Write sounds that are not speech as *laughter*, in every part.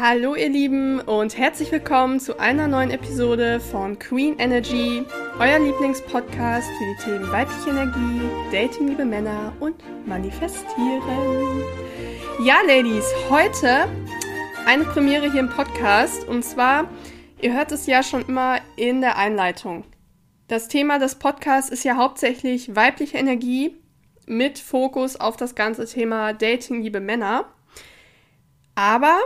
Hallo ihr Lieben und herzlich willkommen zu einer neuen Episode von Queen Energy, euer Lieblingspodcast für die Themen weibliche Energie, Dating liebe Männer und Manifestieren. Ja, Ladies, heute eine Premiere hier im Podcast und zwar, ihr hört es ja schon immer in der Einleitung. Das Thema des Podcasts ist ja hauptsächlich weibliche Energie mit Fokus auf das ganze Thema Dating liebe Männer. Aber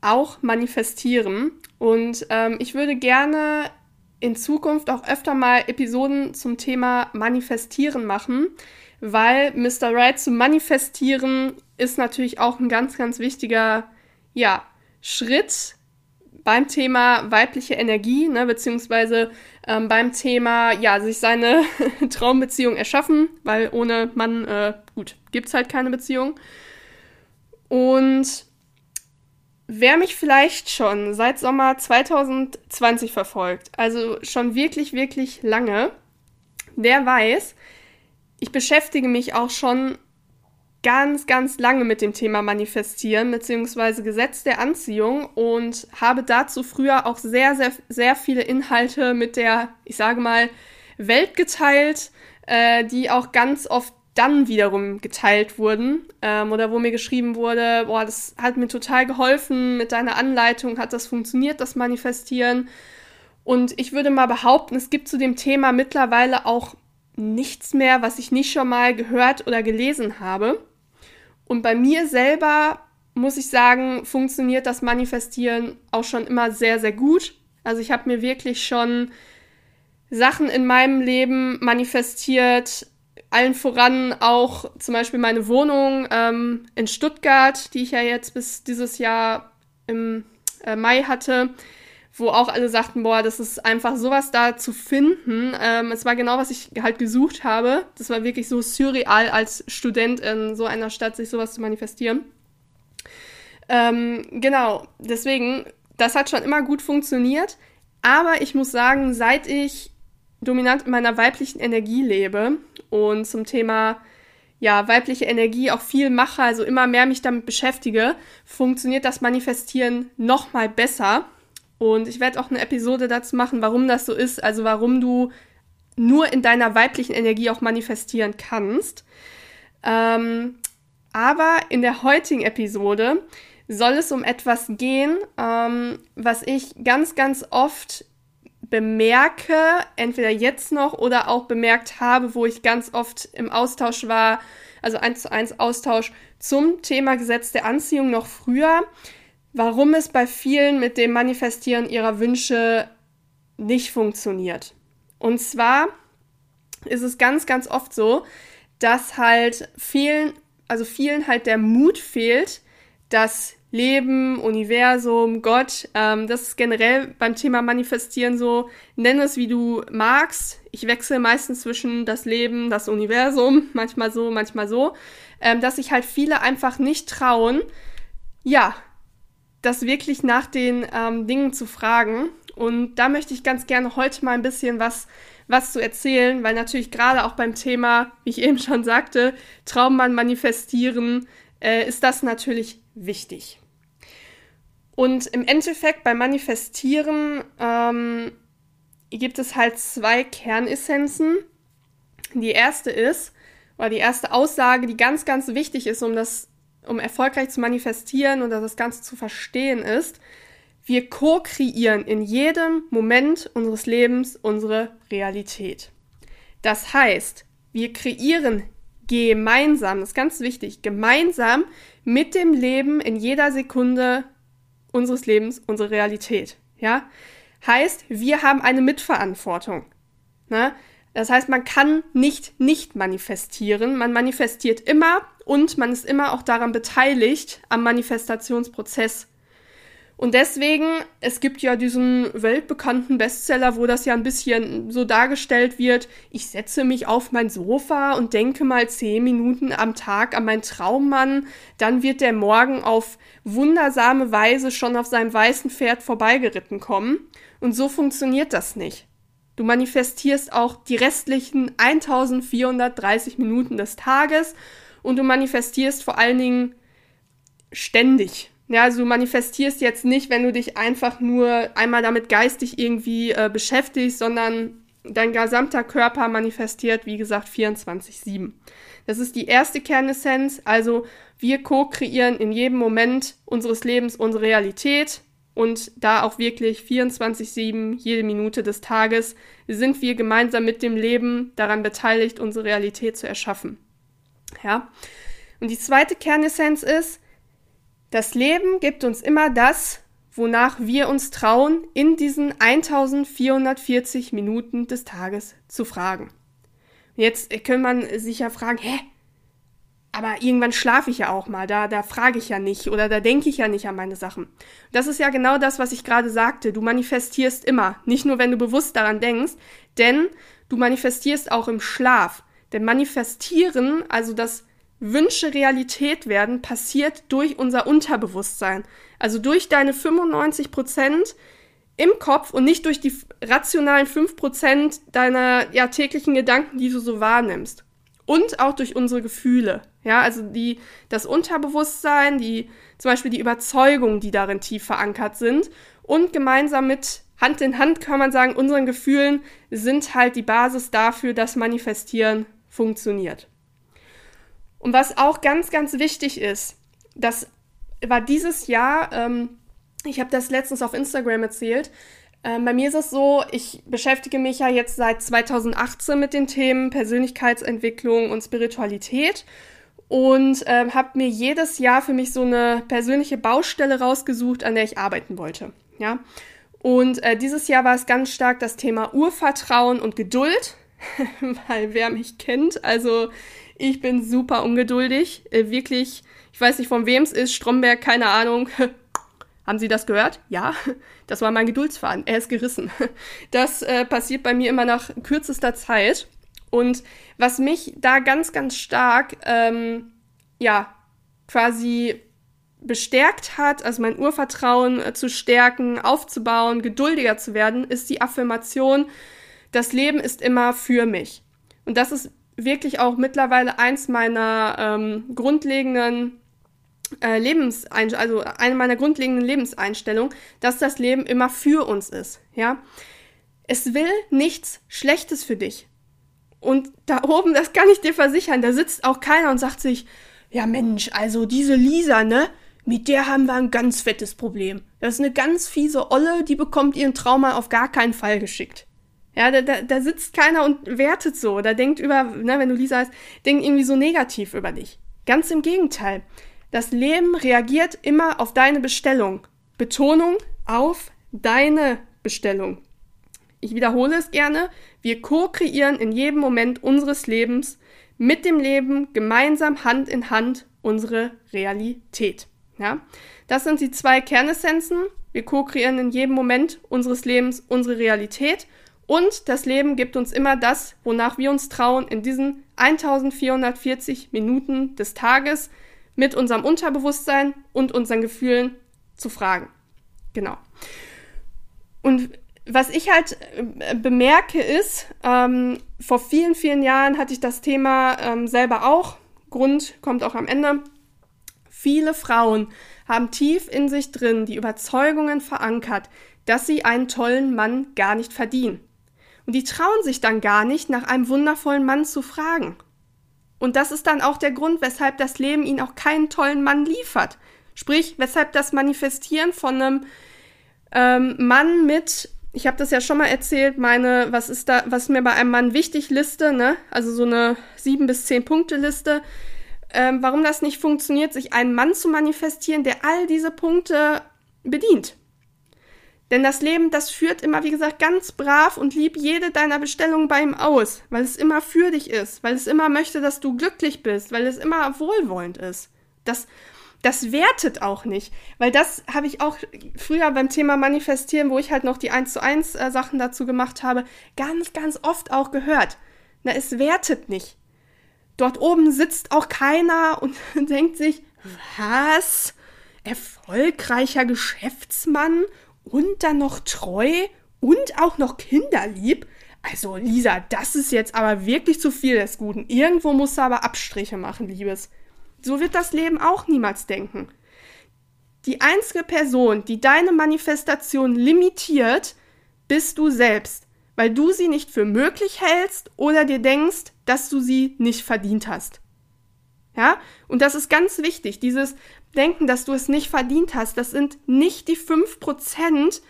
auch manifestieren. Und ähm, ich würde gerne in Zukunft auch öfter mal Episoden zum Thema Manifestieren machen, weil Mr. Right zu manifestieren ist natürlich auch ein ganz, ganz wichtiger ja, Schritt beim Thema weibliche Energie, ne, beziehungsweise ähm, beim Thema, ja, sich seine *laughs* Traumbeziehung erschaffen, weil ohne Mann, äh, gut, es halt keine Beziehung. Und Wer mich vielleicht schon seit Sommer 2020 verfolgt, also schon wirklich, wirklich lange, der weiß, ich beschäftige mich auch schon ganz, ganz lange mit dem Thema Manifestieren bzw. Gesetz der Anziehung und habe dazu früher auch sehr, sehr, sehr viele Inhalte mit der, ich sage mal, Welt geteilt, äh, die auch ganz oft dann wiederum geteilt wurden ähm, oder wo mir geschrieben wurde, boah, das hat mir total geholfen, mit deiner Anleitung hat das funktioniert, das Manifestieren. Und ich würde mal behaupten, es gibt zu dem Thema mittlerweile auch nichts mehr, was ich nicht schon mal gehört oder gelesen habe. Und bei mir selber muss ich sagen, funktioniert das Manifestieren auch schon immer sehr, sehr gut. Also ich habe mir wirklich schon Sachen in meinem Leben manifestiert, allen voran auch zum Beispiel meine Wohnung ähm, in Stuttgart, die ich ja jetzt bis dieses Jahr im äh, Mai hatte, wo auch alle sagten, boah, das ist einfach sowas da zu finden. Ähm, es war genau, was ich halt gesucht habe. Das war wirklich so surreal als Student in so einer Stadt, sich sowas zu manifestieren. Ähm, genau, deswegen, das hat schon immer gut funktioniert. Aber ich muss sagen, seit ich dominant in meiner weiblichen Energie lebe und zum Thema ja, weibliche Energie auch viel mache, also immer mehr mich damit beschäftige, funktioniert das Manifestieren noch mal besser. Und ich werde auch eine Episode dazu machen, warum das so ist, also warum du nur in deiner weiblichen Energie auch manifestieren kannst. Ähm, aber in der heutigen Episode soll es um etwas gehen, ähm, was ich ganz, ganz oft bemerke, entweder jetzt noch oder auch bemerkt habe, wo ich ganz oft im Austausch war, also eins zu eins Austausch zum Thema Gesetz der Anziehung noch früher, warum es bei vielen mit dem Manifestieren ihrer Wünsche nicht funktioniert. Und zwar ist es ganz, ganz oft so, dass halt vielen, also vielen halt der Mut fehlt, dass Leben, Universum, Gott. Ähm, das ist generell beim Thema Manifestieren so. Nenn es, wie du magst. Ich wechsle meistens zwischen das Leben, das Universum, *laughs* manchmal so, manchmal so. Ähm, dass sich halt viele einfach nicht trauen, ja, das wirklich nach den ähm, Dingen zu fragen. Und da möchte ich ganz gerne heute mal ein bisschen was, was zu erzählen, weil natürlich gerade auch beim Thema, wie ich eben schon sagte, Traummann manifestieren, äh, ist das natürlich wichtig. Und im Endeffekt beim Manifestieren ähm, gibt es halt zwei Kernessenzen. Die erste ist, oder die erste Aussage, die ganz, ganz wichtig ist, um das, um erfolgreich zu manifestieren und das Ganze zu verstehen, ist, wir co-kreieren in jedem Moment unseres Lebens unsere Realität. Das heißt, wir kreieren gemeinsam, das ist ganz wichtig, gemeinsam mit dem Leben in jeder Sekunde unseres Lebens unsere Realität. Ja? Heißt, wir haben eine Mitverantwortung. Ne? Das heißt, man kann nicht nicht manifestieren. Man manifestiert immer und man ist immer auch daran beteiligt am Manifestationsprozess. Und deswegen, es gibt ja diesen weltbekannten Bestseller, wo das ja ein bisschen so dargestellt wird, ich setze mich auf mein Sofa und denke mal zehn Minuten am Tag an meinen Traummann, dann wird der morgen auf wundersame Weise schon auf seinem weißen Pferd vorbeigeritten kommen. Und so funktioniert das nicht. Du manifestierst auch die restlichen 1430 Minuten des Tages und du manifestierst vor allen Dingen ständig Ja, also du manifestierst jetzt nicht, wenn du dich einfach nur einmal damit geistig irgendwie äh, beschäftigst, sondern dein gesamter Körper manifestiert, wie gesagt, 24-7. Das ist die erste Kernessenz. Also wir co-kreieren in jedem Moment unseres Lebens unsere Realität und da auch wirklich 24-7, jede Minute des Tages, sind wir gemeinsam mit dem Leben daran beteiligt, unsere Realität zu erschaffen. Ja. Und die zweite Kernessenz ist, das Leben gibt uns immer das, wonach wir uns trauen, in diesen 1440 Minuten des Tages zu fragen. Jetzt könnte man sich ja fragen, hä? Aber irgendwann schlafe ich ja auch mal, da, da frage ich ja nicht oder da denke ich ja nicht an meine Sachen. Das ist ja genau das, was ich gerade sagte. Du manifestierst immer, nicht nur wenn du bewusst daran denkst, denn du manifestierst auch im Schlaf. Denn manifestieren, also das Wünsche Realität werden, passiert durch unser Unterbewusstsein. Also durch deine 95 Prozent im Kopf und nicht durch die rationalen 5 Prozent deiner ja, täglichen Gedanken, die du so wahrnimmst. Und auch durch unsere Gefühle. Ja, also die, das Unterbewusstsein, die, zum Beispiel die Überzeugungen, die darin tief verankert sind. Und gemeinsam mit Hand in Hand kann man sagen, unseren Gefühlen sind halt die Basis dafür, dass Manifestieren funktioniert. Und was auch ganz, ganz wichtig ist, das war dieses Jahr, ähm, ich habe das letztens auf Instagram erzählt, ähm, bei mir ist es so, ich beschäftige mich ja jetzt seit 2018 mit den Themen Persönlichkeitsentwicklung und Spiritualität und äh, habe mir jedes Jahr für mich so eine persönliche Baustelle rausgesucht, an der ich arbeiten wollte. Ja. Und äh, dieses Jahr war es ganz stark das Thema Urvertrauen und Geduld, *laughs* weil wer mich kennt, also ich bin super ungeduldig. Äh, wirklich, ich weiß nicht, von wem es ist. Stromberg, keine Ahnung. *laughs* Haben Sie das gehört? Ja, das war mein Geduldsfaden. Er ist gerissen. *laughs* Das äh, passiert bei mir immer nach kürzester Zeit. Und was mich da ganz, ganz stark, ähm, ja, quasi bestärkt hat, also mein Urvertrauen äh, zu stärken, aufzubauen, geduldiger zu werden, ist die Affirmation, das Leben ist immer für mich. Und das ist wirklich auch mittlerweile eins meiner ähm, grundlegenden äh, Lebenseinstellungen, also eine meiner grundlegenden Lebenseinstellungen, dass das Leben immer für uns ist, ja. Es will nichts Schlechtes für dich. Und da oben, das kann ich dir versichern, da sitzt auch keiner und sagt sich, ja Mensch, also diese Lisa, ne, mit der haben wir ein ganz fettes Problem. Das ist eine ganz fiese Olle, die bekommt ihren Trauma auf gar keinen Fall geschickt. Ja, da, da, da sitzt keiner und wertet so, da denkt über, ne, wenn du Lisa hast, denkt irgendwie so negativ über dich. Ganz im Gegenteil. Das Leben reagiert immer auf deine Bestellung. Betonung auf deine Bestellung. Ich wiederhole es gerne. Wir co-kreieren in jedem Moment unseres Lebens mit dem Leben gemeinsam Hand in Hand unsere Realität. Ja? Das sind die zwei Kernessenzen. Wir co-kreieren in jedem Moment unseres Lebens unsere Realität und das Leben gibt uns immer das, wonach wir uns trauen, in diesen 1440 Minuten des Tages mit unserem Unterbewusstsein und unseren Gefühlen zu fragen. Genau. Und was ich halt äh, bemerke ist, ähm, vor vielen, vielen Jahren hatte ich das Thema ähm, selber auch. Grund kommt auch am Ende. Viele Frauen haben tief in sich drin die Überzeugungen verankert, dass sie einen tollen Mann gar nicht verdienen. Und die trauen sich dann gar nicht, nach einem wundervollen Mann zu fragen. Und das ist dann auch der Grund, weshalb das Leben ihnen auch keinen tollen Mann liefert. Sprich, weshalb das Manifestieren von einem ähm, Mann mit, ich habe das ja schon mal erzählt, meine, was ist da, was mir bei einem Mann wichtig Liste, ne? Also so eine sieben bis zehn Punkte Liste. Ähm, warum das nicht funktioniert, sich einen Mann zu manifestieren, der all diese Punkte bedient. Denn das Leben, das führt immer, wie gesagt, ganz brav und lieb jede deiner Bestellungen bei ihm aus, weil es immer für dich ist, weil es immer möchte, dass du glücklich bist, weil es immer wohlwollend ist. Das, das wertet auch nicht, weil das habe ich auch früher beim Thema Manifestieren, wo ich halt noch die 1 zu 1 äh, Sachen dazu gemacht habe, ganz, ganz oft auch gehört. Na, es wertet nicht. Dort oben sitzt auch keiner *laughs* und denkt sich, was? Erfolgreicher Geschäftsmann und dann noch treu und auch noch kinderlieb. Also Lisa, das ist jetzt aber wirklich zu viel des Guten. Irgendwo musst du aber Abstriche machen, Liebes. So wird das Leben auch niemals denken. die einzige Person, die deine Manifestation limitiert, bist du selbst, weil du sie nicht für möglich hältst oder dir denkst, dass du sie nicht verdient hast. Ja? Und das ist ganz wichtig, dieses Denken, dass du es nicht verdient hast, das sind nicht die 5%,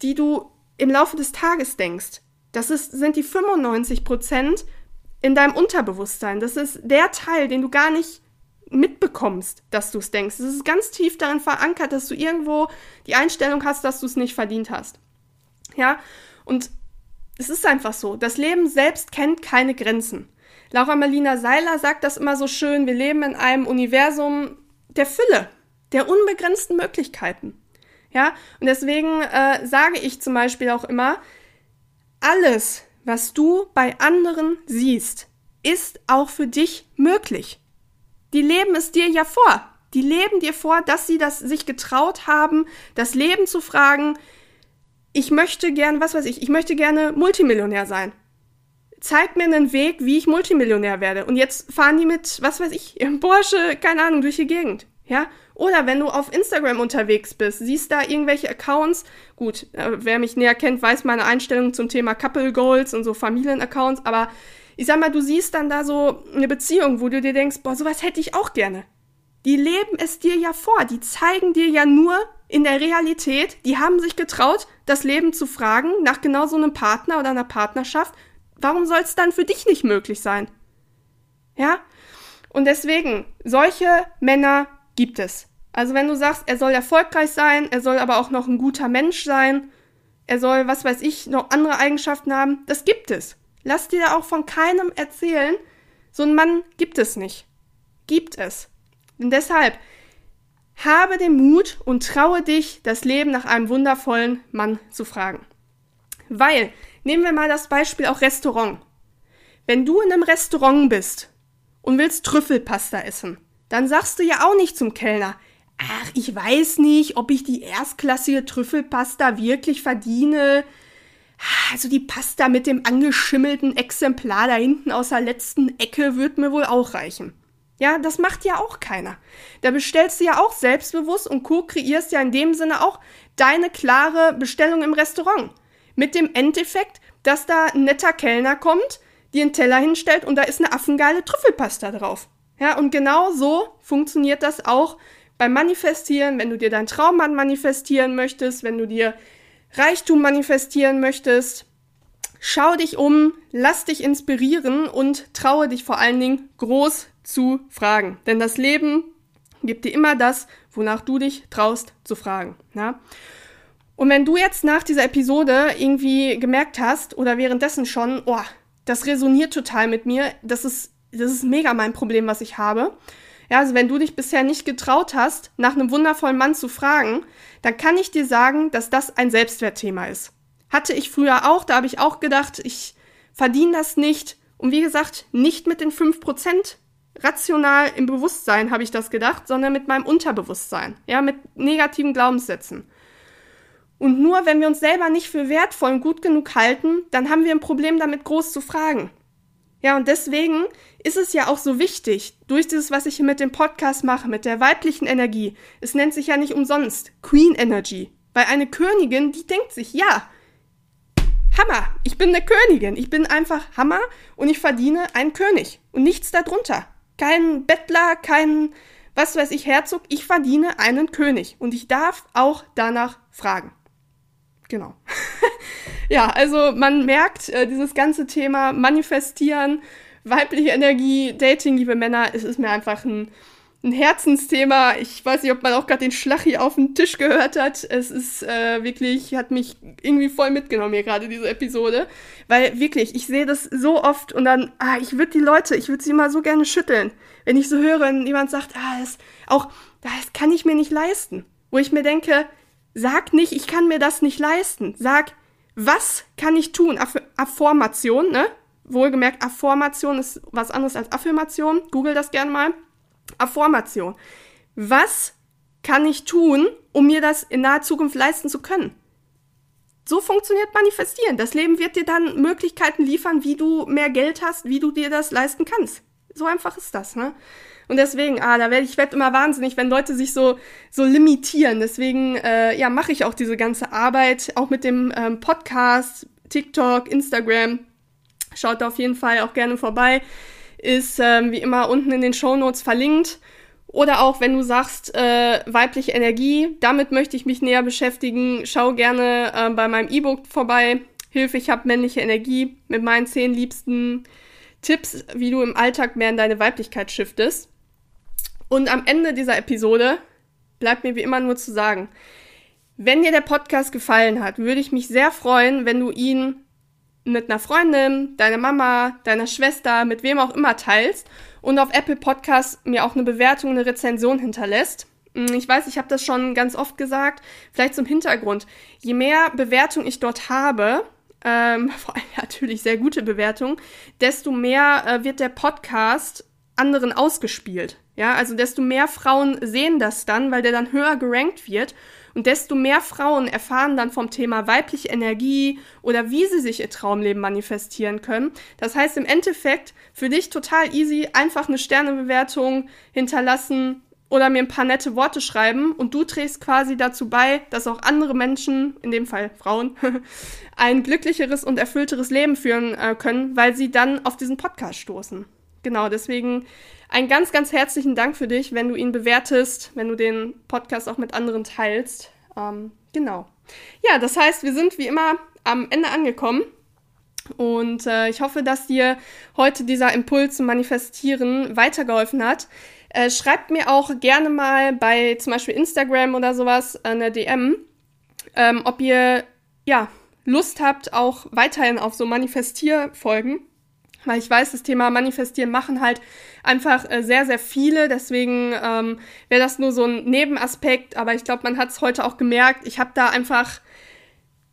die du im Laufe des Tages denkst. Das ist, sind die 95% in deinem Unterbewusstsein. Das ist der Teil, den du gar nicht mitbekommst, dass du es denkst. Es ist ganz tief darin verankert, dass du irgendwo die Einstellung hast, dass du es nicht verdient hast. Ja, und es ist einfach so. Das Leben selbst kennt keine Grenzen. Laura Marlina Seiler sagt das immer so schön. Wir leben in einem Universum der Fülle, der unbegrenzten Möglichkeiten. Ja, und deswegen äh, sage ich zum Beispiel auch immer, alles, was du bei anderen siehst, ist auch für dich möglich. Die leben es dir ja vor. Die leben dir vor, dass sie das sich getraut haben, das Leben zu fragen. Ich möchte gern, was weiß ich, ich möchte gerne Multimillionär sein. Zeig mir einen Weg, wie ich Multimillionär werde. Und jetzt fahren die mit, was weiß ich, im *laughs* Porsche, keine Ahnung, durch die Gegend. Ja? Oder wenn du auf Instagram unterwegs bist, siehst da irgendwelche Accounts. Gut, äh, wer mich näher kennt, weiß meine Einstellung zum Thema Couple Goals und so Familienaccounts, aber ich sag mal, du siehst dann da so eine Beziehung, wo du dir denkst, boah, sowas hätte ich auch gerne. Die leben es dir ja vor, die zeigen dir ja nur in der Realität, die haben sich getraut, das Leben zu fragen nach genau so einem Partner oder einer Partnerschaft. Warum soll es dann für dich nicht möglich sein? Ja? Und deswegen, solche Männer gibt es. Also wenn du sagst, er soll erfolgreich sein, er soll aber auch noch ein guter Mensch sein, er soll, was weiß ich, noch andere Eigenschaften haben, das gibt es. Lass dir da auch von keinem erzählen, so ein Mann gibt es nicht. Gibt es. Und deshalb, habe den Mut und traue dich, das Leben nach einem wundervollen Mann zu fragen. Weil, nehmen wir mal das Beispiel auch Restaurant. Wenn du in einem Restaurant bist und willst Trüffelpasta essen, dann sagst du ja auch nicht zum Kellner, ach, ich weiß nicht, ob ich die erstklassige Trüffelpasta wirklich verdiene. Also die Pasta mit dem angeschimmelten Exemplar da hinten aus der letzten Ecke wird mir wohl auch reichen. Ja, das macht ja auch keiner. Da bestellst du ja auch selbstbewusst und co-kreierst ja in dem Sinne auch deine klare Bestellung im Restaurant. Mit dem Endeffekt, dass da ein netter Kellner kommt, dir einen Teller hinstellt und da ist eine affengeile Trüffelpasta drauf. Ja, und genau so funktioniert das auch beim Manifestieren, wenn du dir deinen Traummann manifestieren möchtest, wenn du dir Reichtum manifestieren möchtest, schau dich um, lass dich inspirieren und traue dich vor allen Dingen groß zu fragen. Denn das Leben gibt dir immer das, wonach du dich traust zu fragen. Ja? Und wenn du jetzt nach dieser Episode irgendwie gemerkt hast oder währenddessen schon, oh, das resoniert total mit mir, das ist, das ist mega mein Problem, was ich habe, ja, also wenn du dich bisher nicht getraut hast, nach einem wundervollen Mann zu fragen, dann kann ich dir sagen, dass das ein Selbstwertthema ist. Hatte ich früher auch, da habe ich auch gedacht, ich verdiene das nicht. Und wie gesagt, nicht mit den 5% rational im Bewusstsein habe ich das gedacht, sondern mit meinem Unterbewusstsein, ja, mit negativen Glaubenssätzen. Und nur wenn wir uns selber nicht für wertvoll und gut genug halten, dann haben wir ein Problem damit groß zu fragen. Ja, und deswegen ist es ja auch so wichtig, durch dieses, was ich hier mit dem Podcast mache, mit der weiblichen Energie, es nennt sich ja nicht umsonst Queen Energy, weil eine Königin, die denkt sich, ja, Hammer, ich bin eine Königin, ich bin einfach Hammer und ich verdiene einen König und nichts darunter. Kein Bettler, kein, was weiß ich, Herzog, ich verdiene einen König und ich darf auch danach fragen. Genau. *laughs* ja, also man merkt, äh, dieses ganze Thema Manifestieren, weibliche Energie, Dating, liebe Männer, es ist mir einfach ein, ein Herzensthema. Ich weiß nicht, ob man auch gerade den Schlag hier auf den Tisch gehört hat. Es ist äh, wirklich, hat mich irgendwie voll mitgenommen hier gerade, diese Episode. Weil wirklich, ich sehe das so oft und dann, ah, ich würde die Leute, ich würde sie immer so gerne schütteln. Wenn ich so höre, wenn jemand sagt, ah, das auch, das kann ich mir nicht leisten. Wo ich mir denke, Sag nicht, ich kann mir das nicht leisten. Sag, was kann ich tun? Aff Affirmation, ne? Wohlgemerkt, Affirmation ist was anderes als Affirmation. Google das gerne mal. Affirmation. Was kann ich tun, um mir das in naher Zukunft leisten zu können? So funktioniert Manifestieren. Das Leben wird dir dann Möglichkeiten liefern, wie du mehr Geld hast, wie du dir das leisten kannst. So einfach ist das, ne? Und deswegen, ah, da werde ich werd immer wahnsinnig, wenn Leute sich so, so limitieren. Deswegen, äh, ja, mache ich auch diese ganze Arbeit, auch mit dem ähm, Podcast, TikTok, Instagram. Schaut da auf jeden Fall auch gerne vorbei. Ist ähm, wie immer unten in den Show Notes verlinkt. Oder auch, wenn du sagst, äh, weibliche Energie, damit möchte ich mich näher beschäftigen, schau gerne äh, bei meinem E-Book vorbei. Hilfe, ich habe männliche Energie mit meinen zehn liebsten Tipps, wie du im Alltag mehr in deine Weiblichkeit shiftest. Und am Ende dieser Episode bleibt mir wie immer nur zu sagen, wenn dir der Podcast gefallen hat, würde ich mich sehr freuen, wenn du ihn mit einer Freundin, deiner Mama, deiner Schwester, mit wem auch immer teilst und auf Apple Podcasts mir auch eine Bewertung, eine Rezension hinterlässt. Hm, ich weiß, ich habe das schon ganz oft gesagt, vielleicht zum Hintergrund. Je mehr Bewertung ich dort habe, ähm, *laughs* vor allem natürlich sehr gute Bewertung, desto mehr äh, wird der Podcast anderen ausgespielt. Ja, also desto mehr Frauen sehen das dann, weil der dann höher gerankt wird und desto mehr Frauen erfahren dann vom Thema weibliche Energie oder wie sie sich ihr Traumleben manifestieren können. Das heißt im Endeffekt für dich total easy, einfach eine Sternebewertung hinterlassen oder mir ein paar nette Worte schreiben und du trägst quasi dazu bei, dass auch andere Menschen, in dem Fall Frauen, *laughs* ein glücklicheres und erfüllteres Leben führen äh, können, weil sie dann auf diesen Podcast stoßen. Genau, deswegen einen ganz, ganz herzlichen Dank für dich, wenn du ihn bewertest, wenn du den Podcast auch mit anderen teilst. Ähm, genau. Ja, das heißt, wir sind wie immer am Ende angekommen. Und äh, ich hoffe, dass dir heute dieser Impuls zum Manifestieren weitergeholfen hat. Äh, schreibt mir auch gerne mal bei zum Beispiel Instagram oder sowas eine DM, ähm, ob ihr ja Lust habt, auch weiterhin auf so Manifestierfolgen weil ich weiß, das Thema Manifestieren machen halt einfach äh, sehr, sehr viele. Deswegen ähm, wäre das nur so ein Nebenaspekt. Aber ich glaube, man hat es heute auch gemerkt. Ich habe da einfach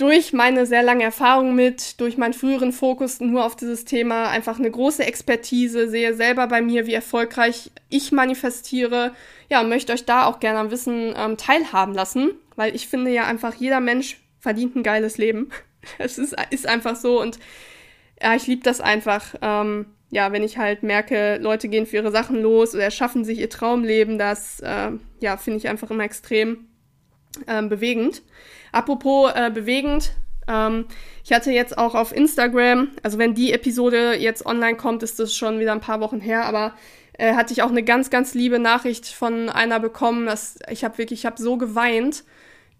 durch meine sehr lange Erfahrung mit, durch meinen früheren Fokus nur auf dieses Thema einfach eine große Expertise, sehe selber bei mir, wie erfolgreich ich manifestiere. Ja, und möchte euch da auch gerne am Wissen ähm, teilhaben lassen, weil ich finde ja einfach, jeder Mensch verdient ein geiles Leben. *laughs* Es ist, ist einfach so und ja, ich liebe das einfach. Ähm, ja, wenn ich halt merke, Leute gehen für ihre Sachen los oder erschaffen sich ihr Traumleben, das äh, ja, finde ich einfach immer extrem ähm, bewegend. Apropos äh, bewegend, ähm, ich hatte jetzt auch auf Instagram, also wenn die Episode jetzt online kommt, ist das schon wieder ein paar Wochen her, aber äh, hatte ich auch eine ganz, ganz liebe Nachricht von einer bekommen, dass ich habe wirklich, ich habe so geweint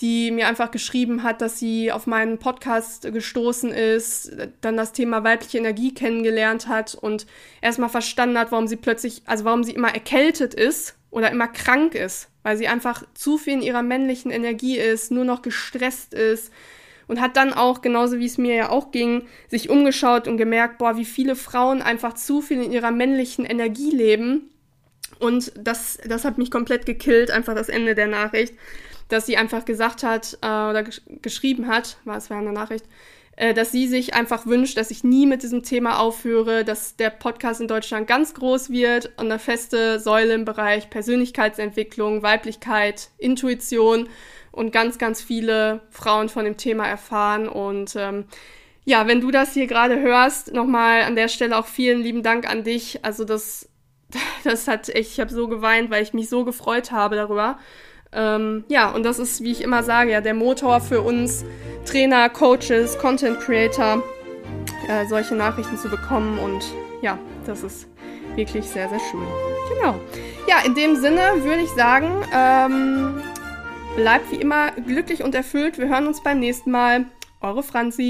die mir einfach geschrieben hat, dass sie auf meinen Podcast gestoßen ist, dann das Thema weibliche Energie kennengelernt hat und erstmal verstanden hat, warum sie plötzlich, also warum sie immer erkältet ist oder immer krank ist, weil sie einfach zu viel in ihrer männlichen Energie ist, nur noch gestresst ist und hat dann auch, genauso wie es mir ja auch ging, sich umgeschaut und gemerkt, boah, wie viele Frauen einfach zu viel in ihrer männlichen Energie leben. Und das, das hat mich komplett gekillt, einfach das Ende der Nachricht dass sie einfach gesagt hat äh, oder gesch geschrieben hat, war es war eine Nachricht, äh, dass sie sich einfach wünscht, dass ich nie mit diesem Thema aufhöre, dass der Podcast in Deutschland ganz groß wird und eine feste Säule im Bereich Persönlichkeitsentwicklung, Weiblichkeit, Intuition und ganz, ganz viele Frauen von dem Thema erfahren und ähm, ja, wenn du das hier gerade hörst, nochmal an der Stelle auch vielen lieben Dank an dich. Also das, *laughs* das hat echt, ich habe so geweint, weil ich mich so gefreut habe darüber. Ähm, ja, und das ist, wie ich immer sage, ja, der Motor für uns Trainer, Coaches, Content Creator, äh, solche Nachrichten zu bekommen. Und ja, das ist wirklich sehr, sehr schön. Genau. Ja, in dem Sinne würde ich sagen, ähm, bleibt wie immer glücklich und erfüllt. Wir hören uns beim nächsten Mal. Eure Franzi.